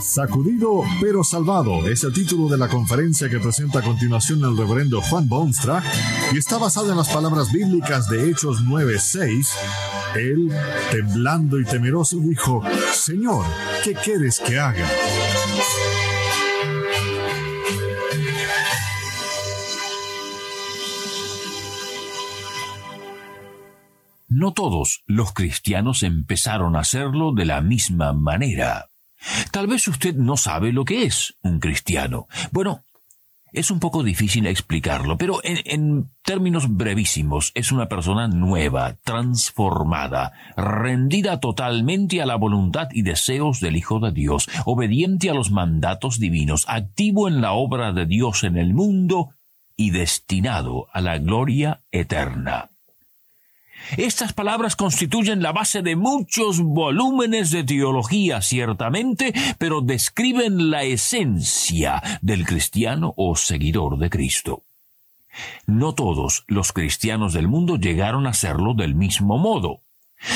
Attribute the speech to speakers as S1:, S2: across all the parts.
S1: Sacudido pero salvado es el título de la conferencia que presenta a continuación el reverendo Juan Bonstra y está basada en las palabras bíblicas de Hechos 9:6. Él, temblando y temeroso, dijo, Señor, ¿qué quieres que haga?
S2: No todos los cristianos empezaron a hacerlo de la misma manera. Tal vez usted no sabe lo que es un cristiano. Bueno, es un poco difícil explicarlo, pero en, términos brevísimos es una persona nueva, transformada, rendida totalmente a la voluntad y deseos del Hijo de Dios, obediente a los mandatos divinos, activo en la obra de Dios en el mundo y destinado a la gloria eterna. Estas palabras constituyen la base de muchos volúmenes de teología, ciertamente, pero describen la esencia del cristiano o seguidor de Cristo. No todos los cristianos del mundo llegaron a serlo del mismo modo.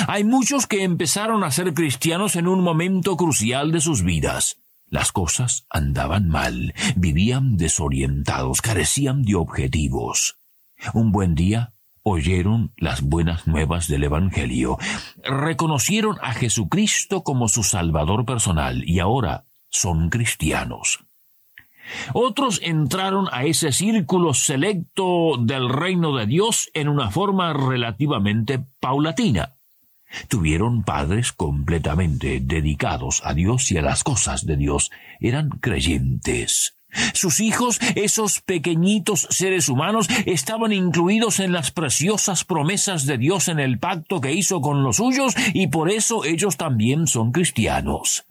S2: Hay muchos que empezaron a ser cristianos en un momento crucial de sus vidas. Las cosas andaban mal, vivían desorientados, carecían de objetivos. Un buen día oyeron las buenas nuevas del Evangelio, reconocieron a Jesucristo como su Salvador personal y ahora son cristianos. Otros entraron a ese círculo selecto del reino de Dios en una forma relativamente paulatina. Tuvieron padres completamente dedicados a Dios y a las cosas de Dios. Eran creyentes. Sus hijos, esos pequeñitos seres humanos, estaban incluidos en las preciosas promesas de Dios en el pacto que hizo con los suyos y por eso ellos también son cristianos.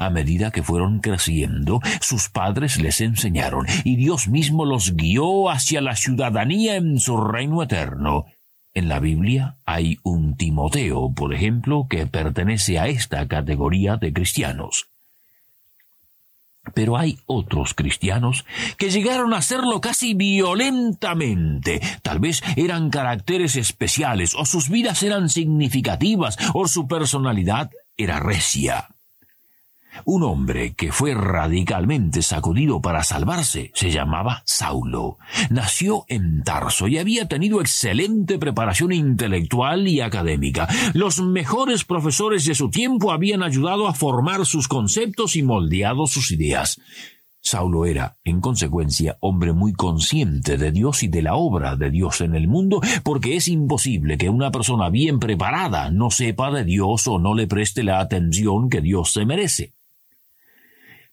S2: A medida que fueron creciendo, sus padres les enseñaron y Dios mismo los guió hacia la ciudadanía en su reino eterno. En la Biblia hay un Timoteo, por ejemplo, que pertenece a esta categoría de cristianos. Pero hay otros cristianos que llegaron a hacerlo casi violentamente. Tal vez eran caracteres especiales, o sus vidas eran significativas, o su personalidad era recia. Un hombre que fue radicalmente sacudido para salvarse se llamaba Saulo. Nació en Tarso y había tenido excelente preparación intelectual y académica. Los mejores profesores de su tiempo habían ayudado a formar sus conceptos y moldeado sus ideas. Saulo era, en consecuencia, hombre muy consciente de Dios y de la obra de Dios en el mundo, porque es imposible que una persona bien preparada no sepa de Dios o no le preste la atención que Dios se merece.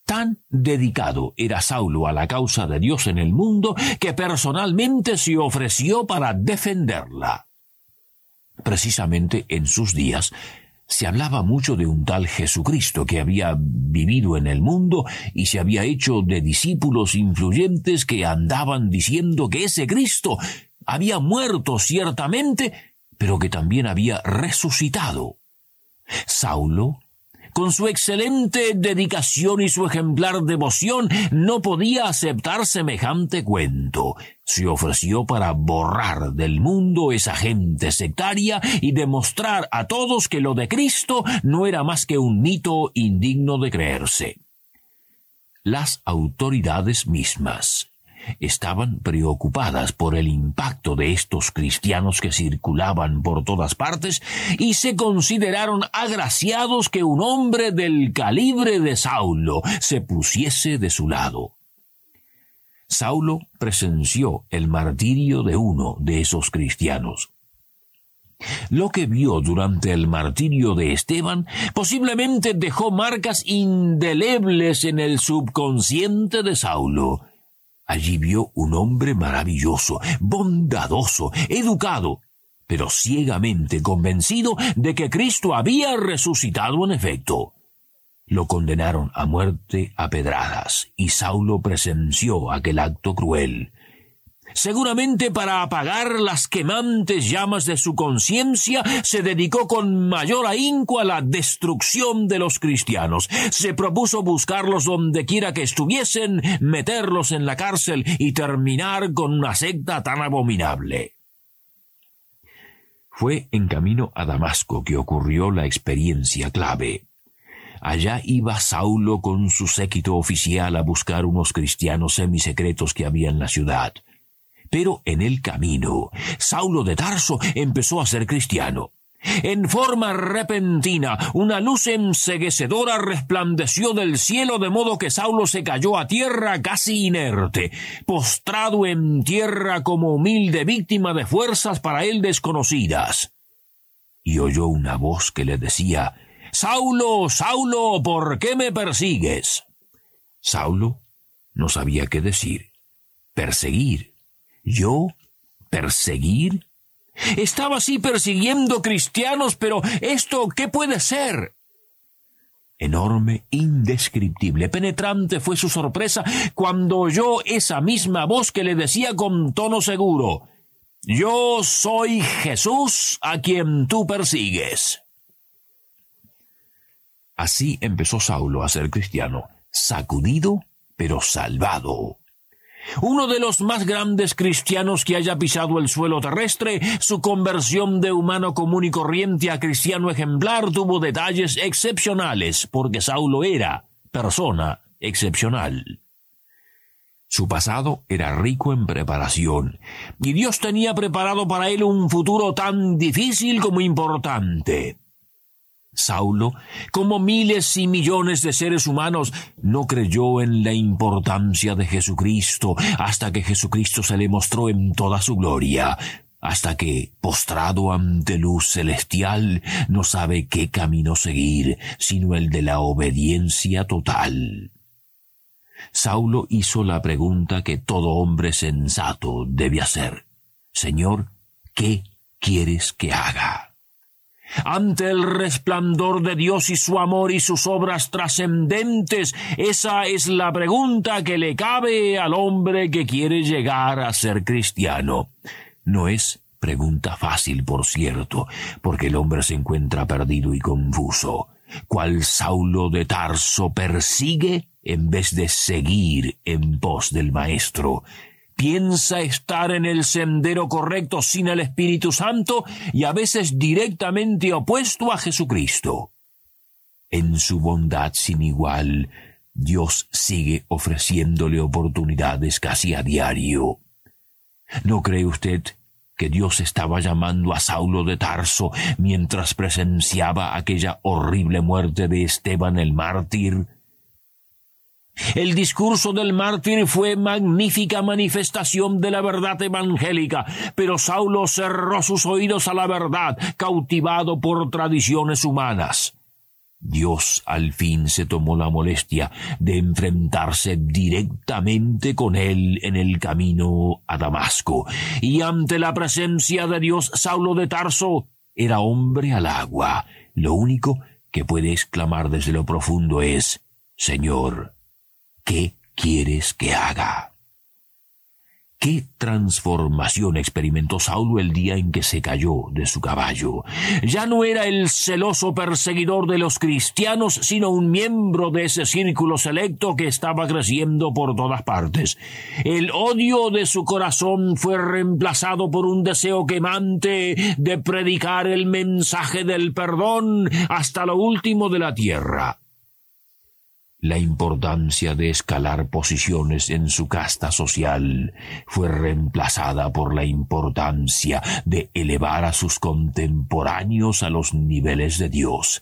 S2: Tan dedicado era Saulo a la causa de Dios en el mundo que personalmente se ofreció para defenderla. Precisamente en sus días se hablaba mucho de un tal Jesucristo que había vivido en el mundo y se había hecho de discípulos influyentes que andaban diciendo que ese Cristo había muerto ciertamente, pero que también había resucitado. Saulo con su excelente dedicación y su ejemplar devoción, no podía aceptar semejante cuento. Se ofreció para borrar del mundo esa gente sectaria y demostrar a todos que lo de Cristo no era más que un mito indigno de creerse. Las autoridades mismas estaban preocupadas por el impacto de estos cristianos que circulaban por todas partes y se consideraron agraciados que un hombre del calibre de Saulo se pusiese de su lado. Saulo presenció el martirio de uno de esos cristianos. Lo que vio durante el martirio de Esteban posiblemente dejó marcas indelebles en el subconsciente de Saulo. Allí vio un hombre maravilloso, bondadoso, educado, pero ciegamente convencido de que Cristo había resucitado en efecto. Lo condenaron a muerte a pedradas, y Saulo presenció aquel acto cruel. Seguramente para apagar las quemantes llamas de su conciencia, se dedicó con mayor ahínco a la destrucción de los cristianos. Se propuso buscarlos donde quiera que estuviesen, meterlos en la cárcel y terminar con una secta tan abominable. Fue en camino a Damasco que ocurrió la experiencia clave. Allá iba Saulo con su séquito oficial a buscar unos cristianos semisecretos que había en la ciudad. Pero en el camino, Saulo de Tarso empezó a ser cristiano. En forma repentina, una luz enseguecedora resplandeció del cielo de modo que Saulo se cayó a tierra casi inerte, postrado en tierra como humilde víctima de fuerzas para él desconocidas. Y oyó una voz que le decía, Saulo, Saulo, ¿por qué me persigues? Saulo no sabía qué decir. Perseguir. ¿Yo? ¿Perseguir? Estaba así persiguiendo cristianos, pero ¿esto qué puede ser? Enorme, indescriptible, penetrante fue su sorpresa cuando oyó esa misma voz que le decía con tono seguro, Yo soy Jesús a quien tú persigues. Así empezó Saulo a ser cristiano, sacudido, pero salvado. Uno de los más grandes cristianos que haya pisado el suelo terrestre, su conversión de humano común y corriente a cristiano ejemplar tuvo detalles excepcionales, porque Saulo era persona excepcional. Su pasado era rico en preparación, y Dios tenía preparado para él un futuro tan difícil como importante. Saulo, como miles y millones de seres humanos, no creyó en la importancia de Jesucristo hasta que Jesucristo se le mostró en toda su gloria, hasta que, postrado ante luz celestial, no sabe qué camino seguir, sino el de la obediencia total. Saulo hizo la pregunta que todo hombre sensato debe hacer. Señor, ¿qué quieres que haga? Ante el resplandor de Dios y su amor y sus obras trascendentes? Esa es la pregunta que le cabe al hombre que quiere llegar a ser cristiano. No es pregunta fácil, por cierto, porque el hombre se encuentra perdido y confuso. ¿Cuál Saulo de Tarso persigue en vez de seguir en pos del Maestro piensa estar en el sendero correcto sin el Espíritu Santo y a veces directamente opuesto a Jesucristo. En su bondad sin igual, Dios sigue ofreciéndole oportunidades casi a diario. ¿No cree usted que Dios estaba llamando a Saulo de Tarso mientras presenciaba aquella horrible muerte de Esteban el mártir? El discurso del mártir fue magnífica manifestación de la verdad evangélica, pero Saulo cerró sus oídos a la verdad, cautivado por tradiciones humanas. Dios al fin se tomó la molestia de enfrentarse directamente con él en el camino a Damasco, y ante la presencia de Dios Saulo de Tarso era hombre al agua. Lo único que puede exclamar desde lo profundo es Señor, ¿Qué quieres que haga? ¿Qué transformación experimentó Saulo el día en que se cayó de su caballo? Ya no era el celoso perseguidor de los cristianos, sino un miembro de ese círculo selecto que estaba creciendo por todas partes. El odio de su corazón fue reemplazado por un deseo quemante de predicar el mensaje del perdón hasta lo último de la tierra la importancia de escalar posiciones en su casta social fue reemplazada por la importancia de elevar a sus contemporáneos a los niveles de Dios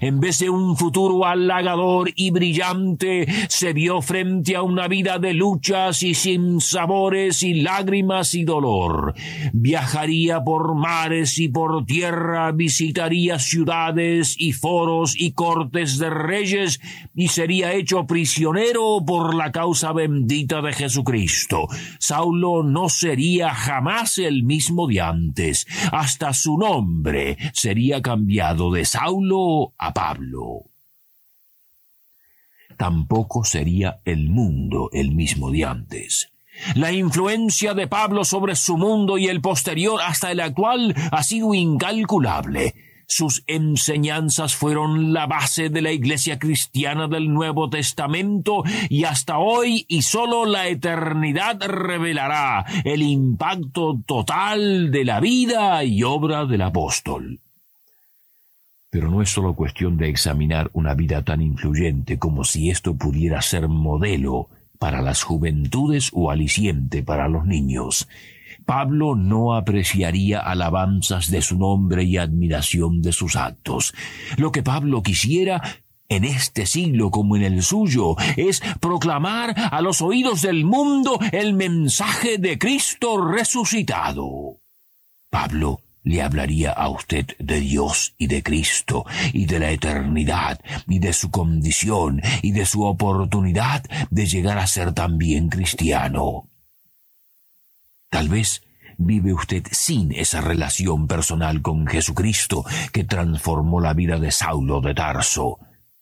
S2: en vez de un futuro halagador y brillante, se vio frente a una vida de luchas y sin sabores y lágrimas y dolor. Viajaría por mares y por tierra, visitaría ciudades y foros y cortes de reyes y sería hecho prisionero por la causa bendita de Jesucristo. Saulo no sería jamás el mismo de antes. Hasta su nombre sería cambiado de Saulo a Pablo. tampoco sería el mundo el mismo de antes. La influencia de Pablo sobre su mundo y el posterior hasta el actual ha sido incalculable. Sus enseñanzas fueron la base de la Iglesia cristiana del Nuevo Testamento y hasta hoy y sólo la eternidad revelará el impacto total de la vida y obra del apóstol. Pero no es solo cuestión de examinar una vida tan influyente como si esto pudiera ser modelo para las juventudes o aliciente para los niños. Pablo no apreciaría alabanzas de su nombre y admiración de sus actos. Lo que Pablo quisiera en este siglo como en el suyo, es proclamar a los oídos del mundo el mensaje de Cristo resucitado. Pablo le hablaría a usted de Dios y de Cristo y de la eternidad y de su condición y de su oportunidad de llegar a ser también cristiano. Tal vez vive usted sin esa relación personal con Jesucristo que transformó la vida de Saulo de Tarso.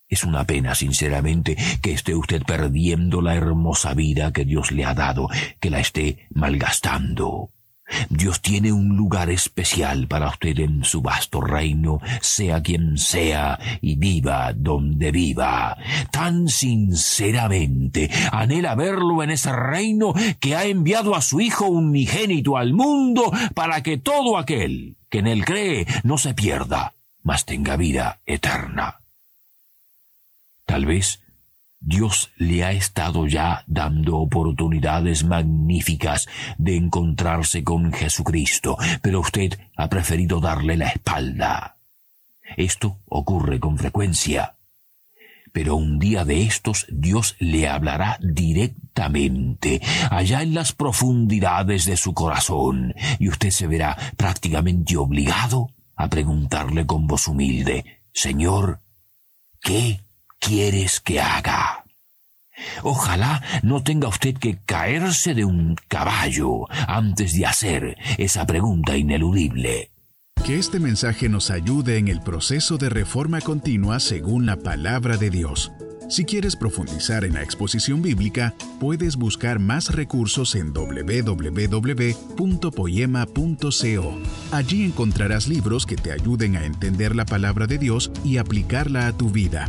S2: Es una pena, sinceramente, que esté usted perdiendo la hermosa vida que Dios le ha dado, que la esté malgastando. Dios tiene un lugar especial para usted en su vasto reino, sea quien sea y viva donde viva. Tan sinceramente anhela verlo en ese reino que ha enviado a su Hijo unigénito al mundo para que todo aquel que en él cree no se pierda, mas tenga vida eterna. Tal vez Dios le ha estado ya dando oportunidades magníficas de encontrarse con Jesucristo, pero usted ha preferido darle la espalda. Esto ocurre con frecuencia. Pero un día de estos Dios le hablará directamente, allá en las profundidades de su corazón, y usted se verá prácticamente obligado a preguntarle con voz humilde, Señor, ¿qué quieres que haga? Ojalá no tenga usted que caerse de un caballo antes de hacer esa pregunta ineludible.
S3: Que este mensaje nos ayude en el proceso de reforma continua según la palabra de Dios. Si quieres profundizar en la exposición bíblica, puedes buscar más recursos en www.poema.co. Allí encontrarás libros que te ayuden a entender la palabra de Dios y aplicarla a tu vida.